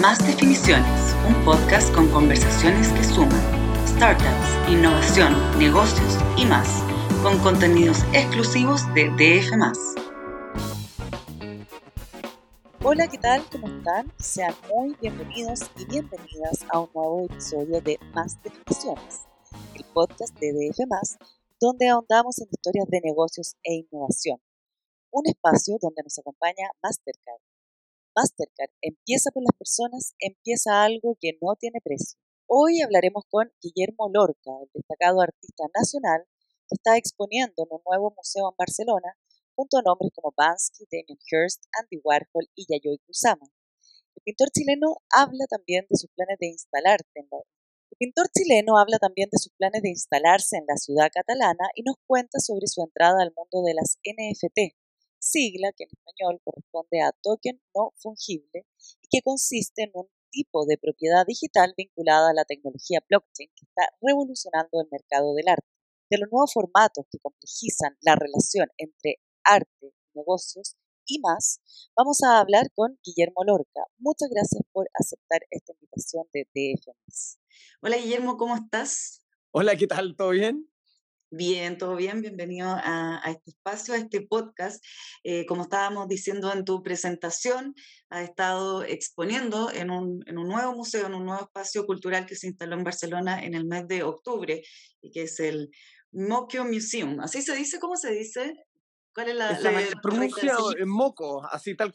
Más Definiciones, un podcast con conversaciones que suman startups, innovación, negocios y más, con contenidos exclusivos de DF. Hola, ¿qué tal? ¿Cómo están? Sean muy bienvenidos y bienvenidas a un nuevo episodio de Más Definiciones, el podcast de DF, donde ahondamos en historias de negocios e innovación. Un espacio donde nos acompaña Mastercard Mastercard empieza por las personas, empieza algo que no tiene precio. Hoy hablaremos con Guillermo Lorca, el destacado artista nacional que está exponiendo en un nuevo museo en Barcelona junto a nombres como Bansky, Damien Hirst, Andy Warhol y Yayoi Kusama. El pintor chileno habla también de sus planes de instalarse en la el pintor chileno habla también de sus planes de instalarse en la ciudad catalana y nos cuenta sobre su entrada al mundo de las NFT, sigla que en español corresponde a token no fungible y que consiste en un tipo de propiedad digital vinculada a la tecnología blockchain que está revolucionando el mercado del arte. De los nuevos formatos que complejizan la relación entre arte, negocios y más, vamos a hablar con Guillermo Lorca. Muchas gracias por aceptar esta invitación de DFMS. Hola Guillermo, ¿cómo estás? Hola, ¿qué tal? ¿Todo bien? Bien, todo bien. Bienvenido a, este espacio, a este podcast. Eh, como estábamos diciendo en tu presentación, ha estado exponiendo en un, en un, nuevo museo, en un nuevo espacio cultural que se instaló en Barcelona en el mes de octubre y que es el Mokyo Museum. ¿Así se dice? ¿Cómo se dice? ¿Cuál es la, se pronuncia Moco, así tal,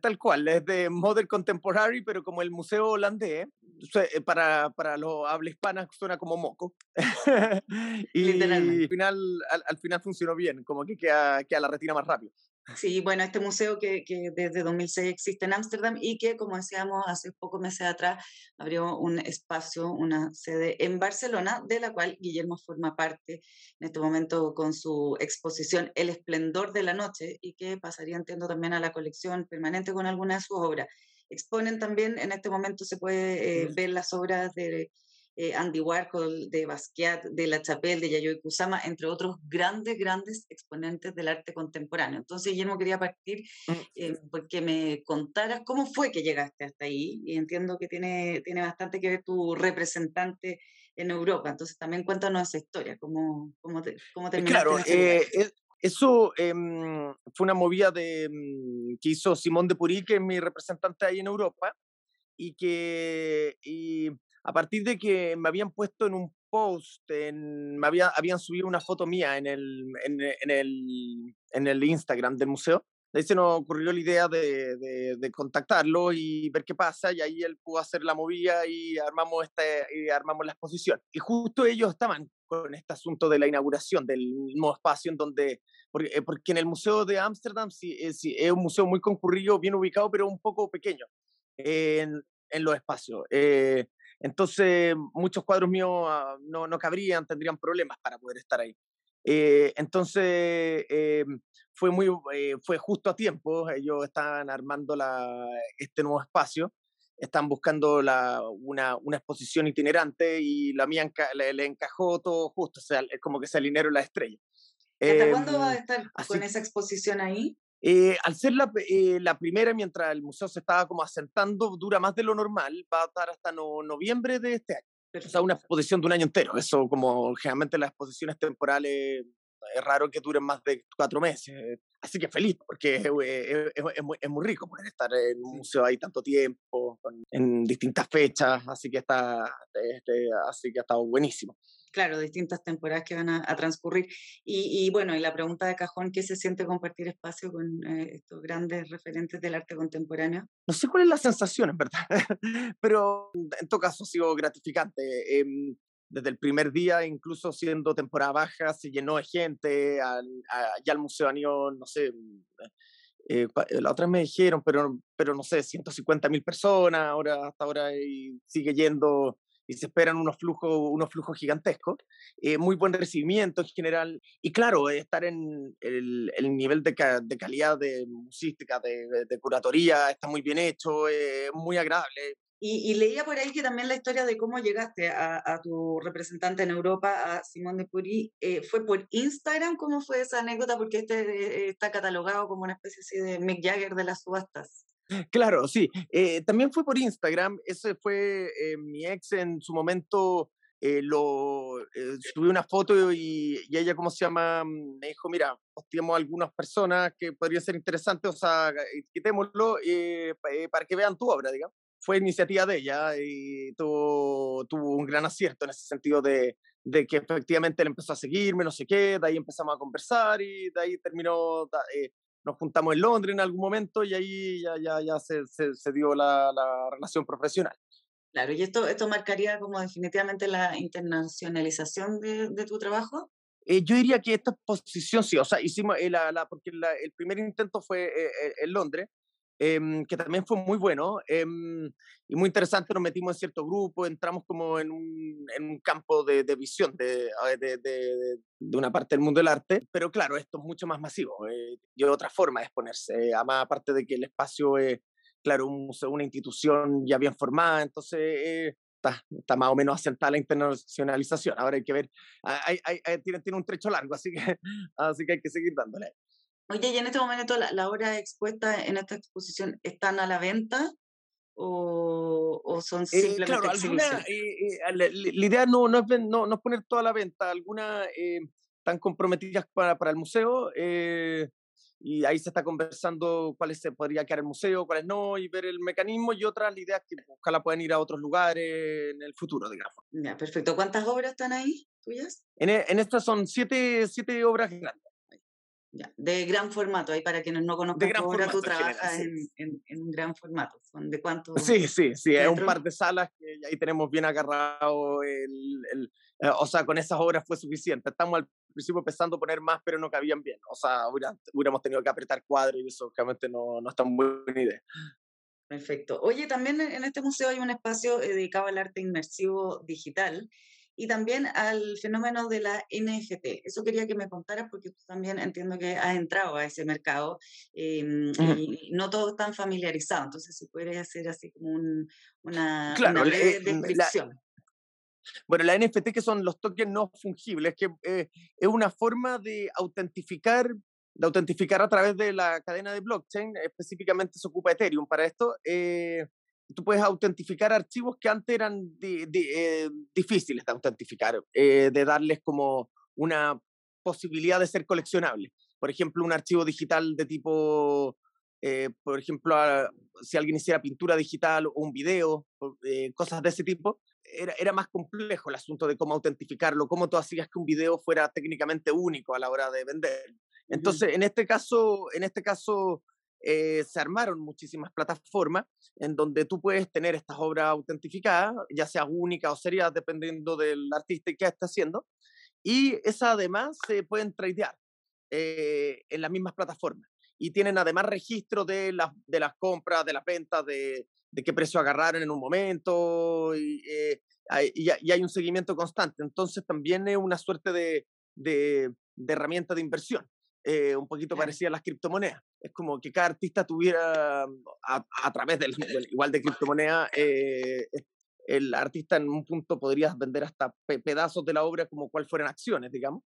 tal, cual, es de Modern Contemporary, pero como el museo holandés, eh, para, para los habla hispana suena como moco. y al final, al, final funcionó bien, como que queda, queda la retina más rápido. Sí, bueno, este museo que, que desde 2006 existe en Ámsterdam y que, como decíamos hace pocos meses atrás, abrió un espacio, una sede en Barcelona, de la cual Guillermo forma parte en este momento con su exposición El esplendor de la noche y que pasaría, entiendo, también a la colección permanente con algunas de sus obras. Exponen también, en este momento se puede eh, ver las obras de eh, Andy Warhol, de Basquiat, de La Chapelle, de Yayoi Kusama, entre otros grandes, grandes exponentes del arte contemporáneo. Entonces, Guillermo, quería partir mm, eh, porque me contaras cómo fue que llegaste hasta ahí, y entiendo que tiene, tiene bastante que ver tu representante en Europa, entonces también cuéntanos esa historia, cómo, cómo, te, cómo terminaste. Claro, eh, eso em, fue una movida de, mm, que hizo Simón de Purí, que es mi representante ahí en Europa, y que y a partir de que me habían puesto en un post, en, me había, habían subido una foto mía en el, en, en, el, en el Instagram del museo, de ahí se nos ocurrió la idea de, de, contactarlo y ver qué pasa, y ahí él pudo hacer la movida y armamos, este, y armamos la exposición. Y justo ellos estaban con este asunto de la inauguración del nuevo espacio en donde, porque, eh, porque en el Museo de Ámsterdam sí, es, es, un museo muy concurrido, bien ubicado, pero un poco pequeño en, en los espacios. Eh, entonces, muchos cuadros míos ah, no, no cabrían, tendrían problemas para poder estar ahí. Eh, entonces, eh, fue, muy, eh, fue justo a tiempo, ellos estaban armando la, este nuevo espacio, están buscando la, una, una, exposición itinerante y la mía le, encajó todo justo, o sea, es como que se alinearon las estrellas. ¿Hasta cuándo va a em, estar con esa exposición ahí? Eh, al ser la, eh, la, primera, mientras el museo se estaba como asentando, dura más de lo normal, va a estar hasta noviembre de este año. O sea, una exposición de un año entero. Eso, como generalmente las exposiciones temporales, es raro que duren más de cuatro meses. Así que feliz, porque es, es, muy, es, muy, rico poder estar en un museo ahí tanto tiempo, en distintas fechas. Así que, está, este, así que ha estado buenísimo claro, distintas temporadas que van a, transcurrir. Y, bueno, y la pregunta de cajón, ¿qué se siente compartir espacio con eh, estos grandes referentes del arte contemporáneo? No sé cuál es la sensación, en verdad, pero en todo caso ha sido gratificante. Em, desde el primer día, incluso siendo temporada baja, se llenó de gente, ya al museo ido, no sé, eh, la otra me dijeron, pero, pero no sé, 150 mil personas, ahora hasta ahora y sigue yendo y se esperan unos flujos, unos flujos gigantescos, eh, muy buen recibimiento en general, y claro, estar en el, el nivel de, de, calidad de musística, de, de, curatoría, está muy bien hecho, es muy agradable. Y, leía por ahí que también la historia de cómo llegaste a, a tu representante en Europa, a Simón de Purí, eh, fue por Instagram. ¿Cómo fue esa anécdota? Porque este eh, está catalogado como una especie así de Mick Jagger de las subastas. Claro, sí. Eh, también fue por Instagram. Ese fue eh, mi ex en su momento. Eh, lo subí una foto y, ella, ¿cómo se llama? Mm, me dijo, mira, tenemos algunas personas que podrían ser interesantes, o sea, quitémoslo para que vean tu obra, digamos. Fue iniciativa de ella y tuvo, tuvo un gran acierto en ese sentido de, de que efectivamente él empezó a seguirme, no sé qué, de ahí empezamos a conversar y de ahí terminó, nos juntamos en Londres en algún momento y ahí ya, ya, ya se, se, dio la, la, relación profesional. Claro, ¿y esto, esto marcaría como definitivamente la internacionalización de, de tu trabajo? Eh, yo diría que esta exposición sí, o sea, hicimos, eh, la, la, porque el primer intento fue eh, en Londres, Em, que también fue muy bueno em, y muy interesante. Nos metimos en cierto grupo, entramos como en un, en un campo de, de visión de, de, de, una parte del mundo del arte, pero claro, esto es mucho más masivo eh, y otra forma de exponerse. Además, aparte de que el espacio es, claro, un una institución ya bien formada, entonces eh, está, está, más o menos asentada la internacionalización. Ahora hay que ver, hay, hay, tiene, tiene un trecho largo, así que, así que hay que seguir dándole. Oye, ¿y en este momento la, la obra expuesta en esta exposición están a la venta? O, o, son eh, simplemente claro, alguna, eh, eh, la, la, idea no, no, es, no, no, es poner toda la venta, algunas están comprometidas para, para el museo y ahí se está conversando cuáles se podría quedar el museo, cuáles no, y ver el mecanismo y otras ideas que ojalá puedan ir a otros lugares en el futuro, digamos. Ya, perfecto. ¿Cuántas obras están ahí tuyas? En, e, en estas son siete, siete obras grandes de gran formato, ahí para quienes no conozcan ahora tú trabajas en, en, un gran formato. ¿Son de cuánto? Sí, sí, sí, es un par de salas que ahí tenemos bien agarrado el, el eh, o sea, con esas obras fue suficiente. Estamos al principio empezando a poner más, pero no cabían bien. O sea, hubiéramos tenido que apretar cuadros y eso obviamente no, no es tan buena idea. Perfecto. Oye, también en este museo hay un espacio eh, dedicado al arte inmersivo digital y también al fenómeno de la NFT. Eso quería que me contaras porque tú también entiendo que has entrado a ese mercado em, y no todo están familiarizado. Entonces, si puedes hacer así como un, una, claro, breve eh, descripción. bueno, la NFT que son los tokens no fungibles, que eh, es una forma de autentificar de autentificar a través de la cadena de blockchain, específicamente se ocupa Ethereum para esto, eh, tú puedes autentificar archivos que antes eran eh, difíciles de autentificar, eh, de darles como una posibilidad de ser coleccionable. Por ejemplo, un archivo digital de tipo, eh, por ejemplo, si alguien hiciera pintura digital o un video, cosas de ese tipo, era, era, más complejo el asunto de cómo autentificarlo, cómo tú hacías que un video fuera técnicamente único a la hora de vender. Entonces, en este caso, en este caso eh, se armaron muchísimas plataformas en donde tú puedes tener estas obras autentificadas, ya sea únicas o serias, dependiendo del artista y qué está haciendo. Y esas además se pueden tradear eh, en las mismas plataformas. Y tienen además registro de, las de las compras, de las ventas, de, de qué precio agarraron en un momento. Y, eh, hay, un seguimiento constante. Entonces también es una suerte de, de herramienta de inversión. Eh, un poquito parecida a las criptomonedas. Es como que cada artista tuviera, mm, a, través del, igual de criptomoneda, eh, el artista en un punto podría vender hasta pedazos de la obra como cual fueran acciones, digamos,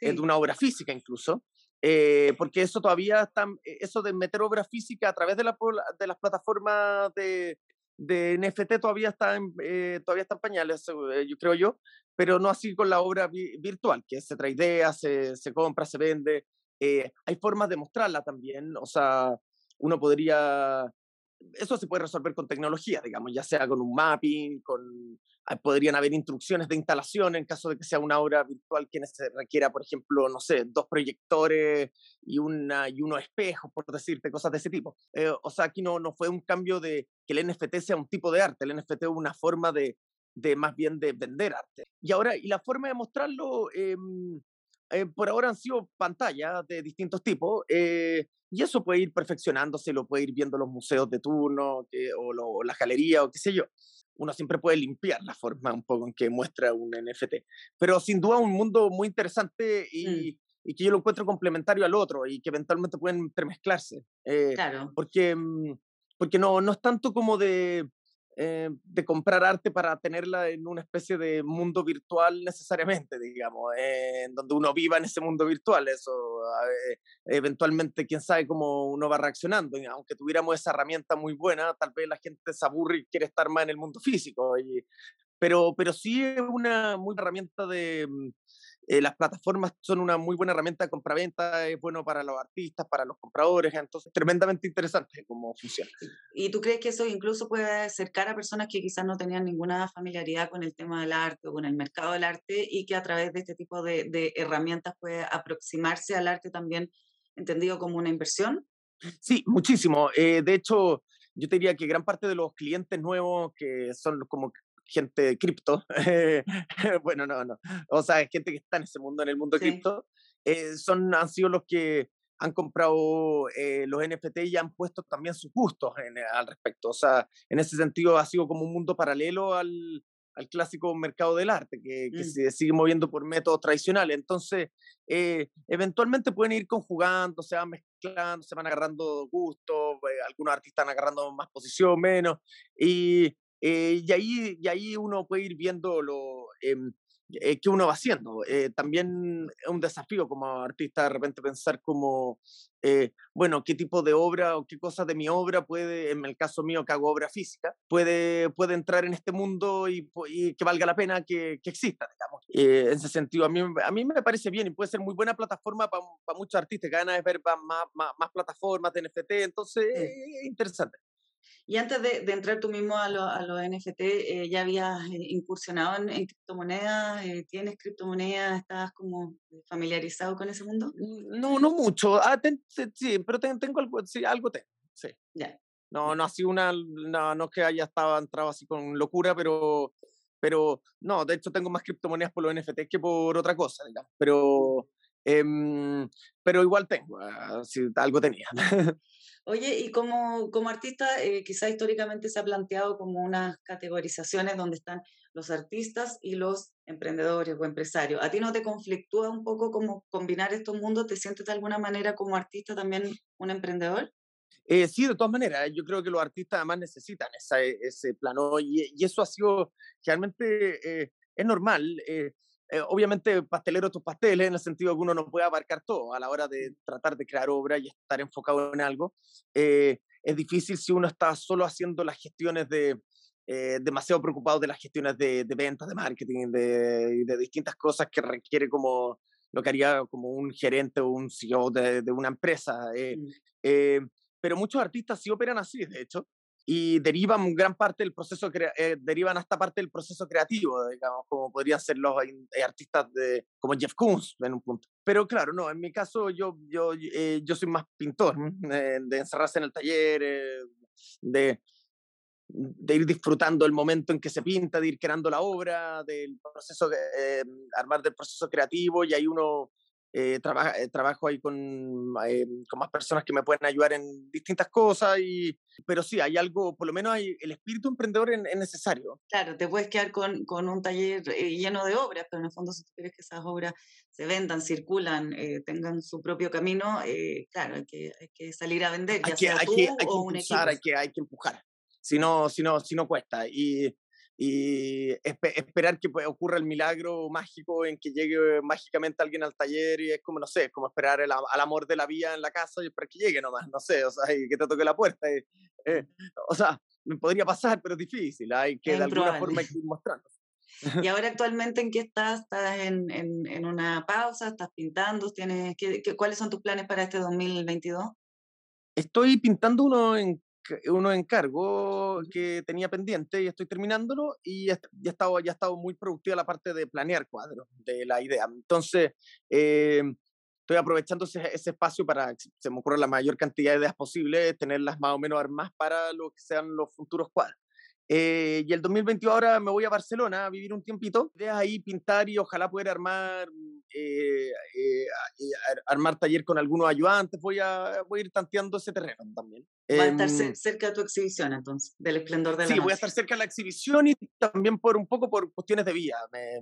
de una obra física incluso. Eh, porque eso todavía está, eso de meter obra física a través de, la, de las plataformas de, de NFT todavía está en, todavía está en pañales, yo creo yo, pero no así con la obra virtual, que se trae idea, se, se compra, se vende, eh, hay formas de mostrarla también, o sea, uno podría, eso se puede resolver con tecnología, digamos, ya sea con un mapping, con, ah, podrían haber instrucciones de instalación en caso de que sea una obra virtual que se requiera, por ejemplo, no sé, dos proyectores y, una, y unos espejos, por decirte, cosas de ese tipo. Eh, o sea, aquí no, no fue un cambio de que el NFT sea un tipo de arte, el NFT es una forma de, de más bien de vender arte. Y ahora, y la forma de mostrarlo, eh, eh, por ahora han sido pantallas de distintos tipos eh, y eso puede ir perfeccionándose, lo puede ir viendo los museos de turno o, lo, o, la galería o qué sé yo. Uno siempre puede limpiar la forma un poco en que muestra un NFT. Pero sin duda un mundo muy interesante y, mm. y que yo lo encuentro complementario al otro y que eventualmente pueden entremezclarse. Eh, claro. Porque, mm, porque no, no es tanto como de eh, de comprar arte para tenerla en una especie de mundo virtual necesariamente, digamos, eh, en donde uno viva en ese mundo virtual. Eso, eh, eventualmente, quién sabe cómo uno va reaccionando. Y aunque tuviéramos esa herramienta muy buena, tal vez la gente se aburre y quiere estar más en el mundo físico. Y, pero, pero sí es una muy herramienta de, mm, eh, las plataformas son una muy buena herramienta de compraventa, es bueno para los artistas, para los compradores, entonces tremendamente interesante cómo funciona. ¿Y tú crees que eso incluso puede acercar a personas que quizás no tenían ninguna familiaridad con el tema del arte o con el mercado del arte y que a través de este tipo de, de herramientas puede aproximarse al arte también entendido como una inversión? Sí, muchísimo. Eh, de hecho, yo te diría que gran parte de los clientes nuevos que son como gente de cripto, bueno, no, no, o sea, gente que está en ese mundo, en el mundo cripto, eh, son, han sido los que han comprado eh, los NFT y han puesto también sus gustos al respecto. O sea, en ese sentido ha sido como un mundo paralelo al, al clásico mercado del arte, que, que mm. se sigue moviendo por métodos tradicionales. Entonces, eh, eventualmente pueden ir conjugando, se van mezclando, se van agarrando gustos, algunos artistas van agarrando más posición, menos, y eh, y, ahí, y ahí uno puede ir viendo lo, em, eh, qué uno va haciendo. Eh, también es un desafío como artista de repente pensar como, bueno, qué tipo de obra o qué cosas de mi obra puede, en el caso mío que hago obra física, puede, puede entrar en este mundo y, que valga la pena que, que exista, digamos. en ese sentido, a mí, a mí me parece bien y puede ser muy buena plataforma para muchos artistas, que ganas de ver más, más, más, plataformas de NFT, entonces es interesante. Y antes de, entrar tú mismo a, los NFT, eh, ¿ya habías eh, incursionado en, criptomonedas? Eh, ¿Tienes criptomonedas? ¿Estás como familiarizado con ese mundo? No, no mucho. Ah, sí, pero tengo algo, sí, algo tengo. Sí. Ya. No, no ha sido una, no, no que haya estado entrado así con locura, pero, pero no, de hecho tengo más criptomonedas por los NFT que por otra cosa, digamos. Pero, em, pero igual tengo, uh, algo tenía. Oye, y como, como artista, eh, quizá históricamente se ha planteado como unas categorizaciones donde están los artistas y los emprendedores o empresarios. ¿A ti no te conflictúa un poco como combinar estos mundos? ¿Te sientes de alguna manera como artista también un emprendedor? Eh, sí, de todas maneras, yo creo que los artistas además necesitan ese plano y, y eso ha sido realmente, eh, es normal. Eh, eh, obviamente pastelero tus pasteles, en el sentido que uno no puede abarcar todo a la hora de tratar de crear obra y estar enfocado en algo. Eh, es difícil si uno está solo haciendo las gestiones de, eh, demasiado preocupado de las gestiones de, de ventas, de marketing, de, de, distintas cosas que requiere como lo que haría como un gerente o un CEO de, de una empresa. Mm. pero muchos artistas sí operan así, de hecho y derivan gran parte del proceso, eh, derivan hasta parte del proceso creativo, digamos, como podrían ser los eh, artistas de, como Jeff Koons en un punto. Pero claro, no, en mi caso yo, yo, eh, yo soy más pintor, de encerrarse en el taller, de, de ir disfrutando el momento en que se pinta, de ir creando la obra, del proceso, armar del proceso creativo y ahí uno eh, eh, trabajo ahí con, eh, con, más personas que me pueden ayudar en distintas cosas, y, pero sí, hay algo, por lo menos hay, el espíritu emprendedor es, necesario. Claro, te puedes quedar con, con un taller lleno de obras, pero en el fondo si tú quieres que esas obras se vendan, circulan, tengan su propio camino, claro, hay que, hay que salir a vender, hay que, hay que, hay que impulsar, hay que, hay que empujar, si no, si no, si no cuesta. Y, y esperar que pues, ocurra el milagro mágico en que llegue mágicamente alguien al taller y es como, no sé, como esperar el, al amor de la vida en la casa y esperar que llegue nomás, no sé, o sea, y que te toque la puerta. Y, eh, o sea, me podría pasar, pero es difícil, hay que de alguna forma ir mostrando. ¿Y ahora actualmente en qué estás? ¿Estás en, en, en una pausa? ¿Estás pintando? ¿Tienes, qué, qué, ¿Cuáles son tus planes para este 2022? Estoy pintando uno en uno encargo que tenía pendiente y estoy terminándolo y ya, ya, estado, ya estado muy productiva la parte de planear cuadros, de la idea. Entonces, eh, estoy aprovechando ese, ese, espacio para que se me ocurra la mayor cantidad de ideas posible, tenerlas más o menos armadas para lo que sean los futuros cuadros. Eh, y el 2021 ahora me voy a Barcelona a vivir un tiempito. De ahí pintar y ojalá poder armar, eh, eh, armar taller con algunos ayudantes. Voy a, voy a ir tanteando ese terreno también. Va a estar em, cerca de tu exhibición entonces, del esplendor de la Sí, voy a estar cerca de la exhibición y también por un poco por cuestiones de vida. Me,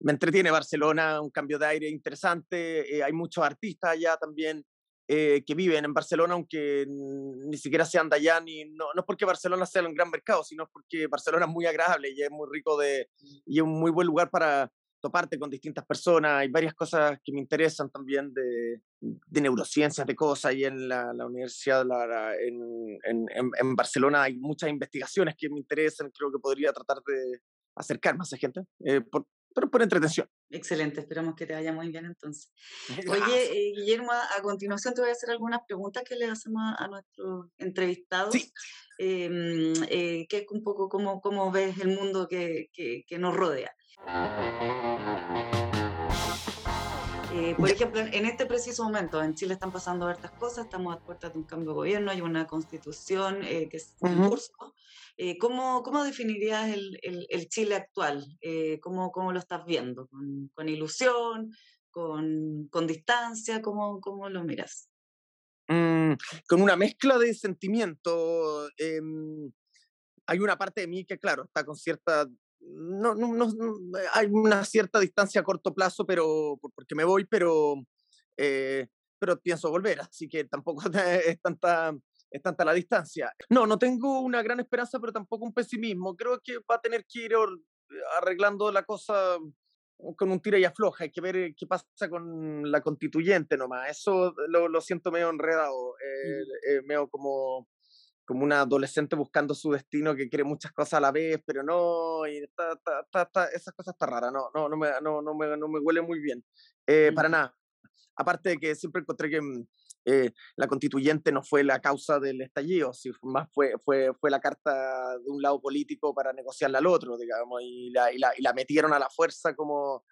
me entretiene Barcelona, un cambio de aire interesante. hay muchos artistas allá también. eh, que viven en Barcelona, aunque ni siquiera sean de allá, ni, no, no es porque Barcelona sea un gran mercado, sino porque Barcelona es muy agradable y es muy rico de, y es un muy buen lugar para toparte con distintas personas. Hay varias cosas que me interesan también de, de neurociencias, de cosas, y en la, la universidad la, en, en, en, Barcelona hay muchas investigaciones que me interesan, creo que podría tratar de acercar más a gente, eh, por, pero por entretención. Excelente, esperamos que te vaya muy bien entonces. Oye, eh, Guillermo, a, continuación te voy a hacer algunas preguntas que le hacemos a, nuestros entrevistados. Sí. Em, eh, que es un poco cómo, cómo ves el mundo que, que, que nos rodea. Eh, por ejemplo, en este preciso momento, en Chile están pasando hartas cosas, estamos a puertas de un cambio de gobierno, hay una constitución eh, que es en curso. Eh, ¿cómo, ¿cómo, definirías el, el, Chile actual? ¿cómo, ¿cómo, lo estás viendo? ¿Con, con ilusión? Con, ¿Con, distancia? ¿Cómo, ¿Cómo, lo miras? Mm, con una mezcla de sentimientos. Em, hay una parte de mí que, claro, está con cierta no, no, no, eh, hay una cierta distancia a corto plazo, pero porque me voy, pero, eh, pero pienso volver, así que tampoco es tanta, es tanta la distancia. No, no tengo una gran esperanza, pero tampoco un pesimismo. Creo que va a tener que ir arreglando la cosa con un tira y afloja. Hay que ver qué pasa con la constituyente nomás. Eso lo, lo siento medio enredado, eh, medio como como una adolescente buscando su destino que quiere muchas cosas a la vez, pero no, y está, está, está, esas cosas están raras, no, no, no, me, no, no, me, no me huele muy bien, eh, para nada. Aparte de que siempre encontré que mm, eh, la constituyente no fue la causa del estallido, si más fue, fue, fue la carta de un lado político para negociarla al otro, digamos, y la, y la, y la metieron a la fuerza como,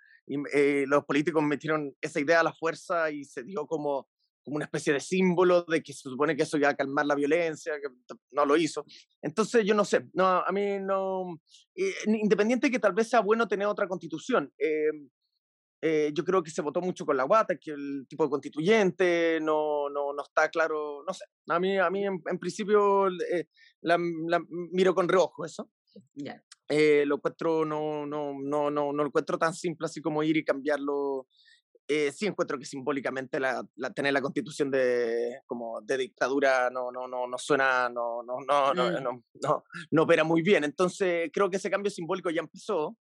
eh, los políticos metieron esa idea a la fuerza y se dio como como una especie de símbolo de que se supone que eso iba a calmar la violencia, que no lo hizo. Entonces, yo no sé, no, a mí no, eh, independiente que tal vez sea bueno tener otra constitución, eh, eh, yo creo que se votó mucho con la guata, que el tipo de constituyente no, no, no está claro, no sé, a mí, a mí en, principio la, miro con reojo eso. lo encuentro, no, no, no, no, no lo encuentro tan simple así como ir y cambiarlo eh, sí encuentro que simbólicamente la, tener la constitución de, como de dictadura no, no, no, no suena, no, no, no, mm. no, no, no, opera muy bien. Entonces creo que ese cambio simbólico ya empezó.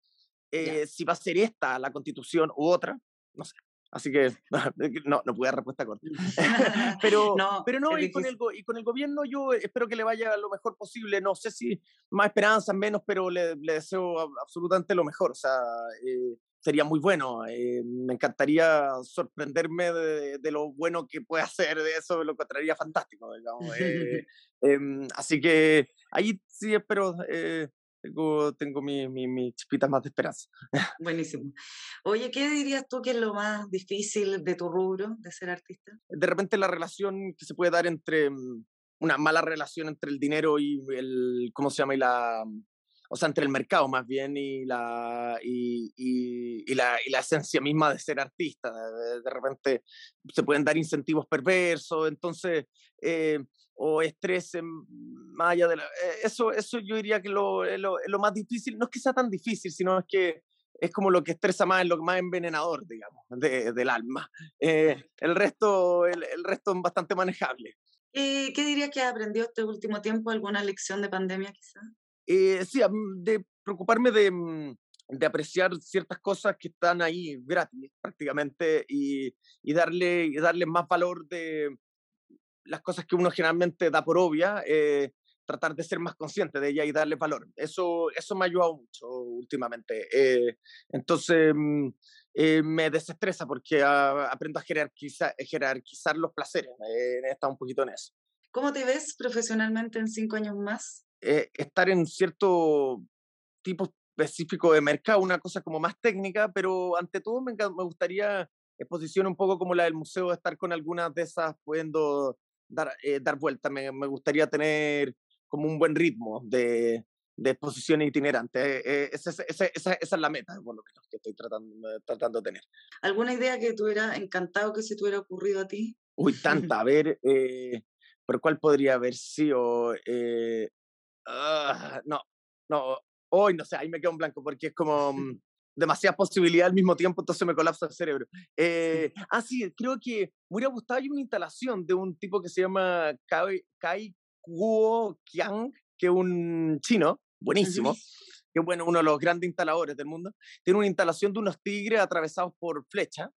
Eh, si va a ser esta la constitución u otra, no sé. Así que no, no pude dar respuesta corta. pero no, pero no y, con el, y con el gobierno yo espero que le vaya lo mejor posible. No sé si más esperanzas, menos, pero le, le deseo absolutamente lo mejor. O sea, eh, sería muy bueno. Eh, me encantaría sorprenderme de, lo bueno que puede hacer de eso, lo encontraría fantástico, digamos. Eh, em, así que ahí sí espero, eh, tengo, tengo mi, mi, mi, chispita más de esperanza. Buenísimo. Oye, ¿qué dirías tú que es lo más difícil de tu rubro, de ser artista? De repente la relación que se puede dar entre mm, una mala relación entre el dinero y el, ¿cómo se llama? Y la, o sea, entre el mercado más bien y la, y, y, la, y la, esencia misma de ser artista. De, repente se pueden dar incentivos perversos, entonces, eh, o estrés más allá de la, eh, eso, eso yo diría que lo, lo, lo, más difícil, no es que sea tan difícil, sino es que es como lo que estresa más, es lo más envenenador, digamos, de, del alma. Eh, el, resto, el, el, resto es bastante manejable. ¿Qué dirías que has aprendido este último tiempo? ¿Alguna lección de pandemia quizás? Eh, sí, de preocuparme de, mm, de, apreciar ciertas cosas que están ahí gratis prácticamente y, y, darle, y darle más valor de las cosas que uno generalmente da por obvia, eh, tratar de ser más consciente de ella y darle valor. Eso, eso me ha ayudado mucho últimamente. Eh, entonces, mm, me desestresa porque aprendo a jerarquizar, jerarquizar los placeres. he estado un poquito en eso. ¿Cómo te ves profesionalmente en cinco años más? Eh, estar en cierto tipo específico de mercado, una cosa como más técnica, pero ante todo me, me gustaría exposición un poco como la del museo, estar con algunas de esas pudiendo dar, eh, dar vuelta. Me, me, gustaría tener como un buen ritmo de, de exposición itinerante. Eh, esa, esa, esa, esa, es la meta, por lo menos, que estoy tratando, tratando de tener. ¿Alguna idea que te hubiera encantado que se te hubiera ocurrido a ti? Uy, tanta. A ver, eh, ¿por cuál podría haber sido? Ah, no, no, hoy no sé, ahí me quedo en blanco porque es como, mm, demasiadas posibilidades al mismo tiempo, entonces me colapsa el cerebro. Eh, ah, sí, creo que me hubiera gustado hay una instalación de un tipo que se llama Kai, Kai Kuo Kiang, que es un chino, buenísimo, que bueno, uno de los grandes instaladores del mundo. Tiene una instalación de unos tigres atravesados por flecha,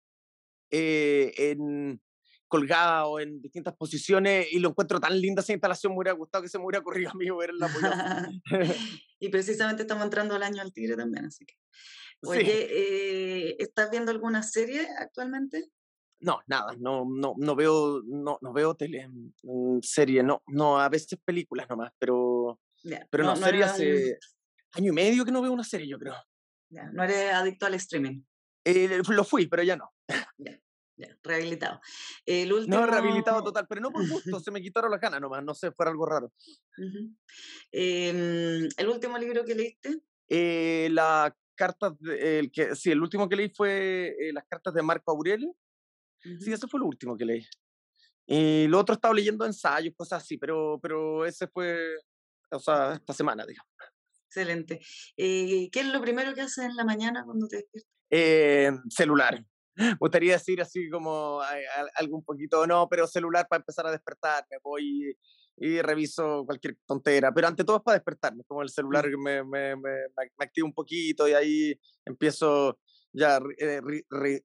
eh, en, colgado en distintas posiciones y lo encuentro tan linda esa instalación, me hubiera gustado que se me hubiera ocurrido a mí ver la Y precisamente estamos entrando al año al tigre también, así que. Oye, eh, ¿estás viendo alguna serie actualmente? No, nada, no, no, no veo, no, no veo tele, mm, serie, no, no, a veces películas nomás, pero, pero no, serie hace año y medio que no veo una serie, yo creo. no eres adicto al streaming. Eh, lo fui, pero ya no. Ya rehabilitado. El último... No, rehabilitado total, pero no por gusto, se me quitaron las ganas nomás, no sé, fuera algo raro. Em, ¿El último libro que leíste? Eh, la cartas, el que, sí, el último que leí fue eh, las cartas de Marco Aurelio. Sí, ese fue el último que leí. Y lo otro estaba leyendo ensayos, cosas así, pero, pero ese fue, o sea, esta semana, digamos. Excelente. Eh, ¿Qué es lo primero que haces en la mañana cuando te despiertas? Eh, celular gustaría decir así como algo un poquito, no, pero celular para empezar a despertarme, voy y, reviso cualquier tontera, pero ante todo es para despertarme, como el celular me, me, me, me activa un poquito y ahí empiezo ya eh,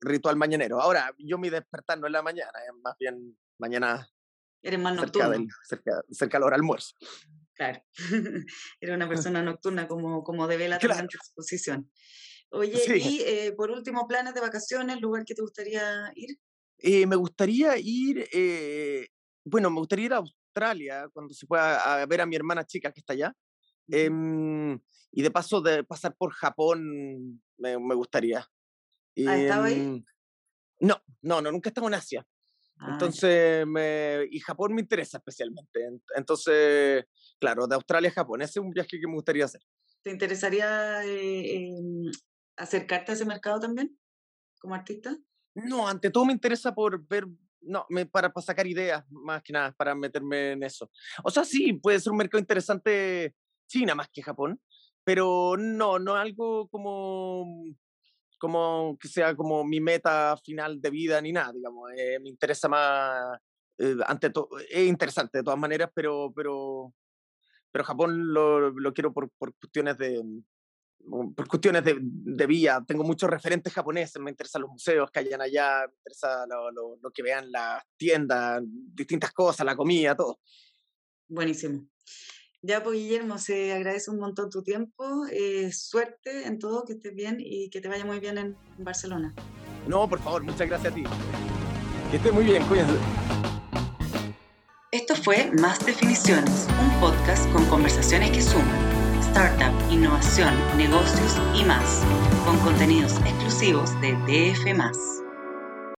ritual mañanero. Ahora, yo mi despertar no es la mañana, es más bien mañana Eres más nocturno. Cerca, cerca, del almuerzo. Claro, eres una persona nocturna como, como debe la claro. exposición. Oye, y eh, por último, planes de vacaciones, lugar que te gustaría ir. Eh, me gustaría ir, eh, bueno, me gustaría ir a Australia cuando se pueda a ver a mi hermana chica que está allá. Em, y de paso de pasar por Japón me, me gustaría. ¿Has estado ahí? Em, no, no, no, nunca he estado en Asia. Ah, Entonces, me, y Japón me interesa especialmente. Entonces, claro, de Australia a Japón, ese es un viaje que me gustaría hacer. ¿Te interesaría acercarte a ese mercado también como artista? No, ante todo me interesa por ver, no, me, para, para sacar ideas más que nada, para meterme en eso. O sea, sí, puede ser un mercado interesante China más que Japón, pero no, no algo como como que sea como mi meta final de vida ni nada, digamos. Eh, me interesa más, eh, ante todo, es interesante de todas maneras, pero, pero, pero Japón lo, lo quiero por, por cuestiones de, por cuestiones de, de, vía, tengo muchos referentes japoneses, me interesan los museos que hayan allá, me interesa lo, lo, lo, que vean las tiendas, distintas cosas, la comida, todo. Buenísimo. Ya, pues Guillermo, se agradece un montón tu tiempo, eh, suerte en todo, que estés bien y que te vaya muy bien en Barcelona. No, por favor, muchas gracias a ti. Que estés muy bien, cuídate. Esto fue Más Definiciones, un podcast con conversaciones que suman startup, innovación, negocios y más, con contenidos exclusivos de DF.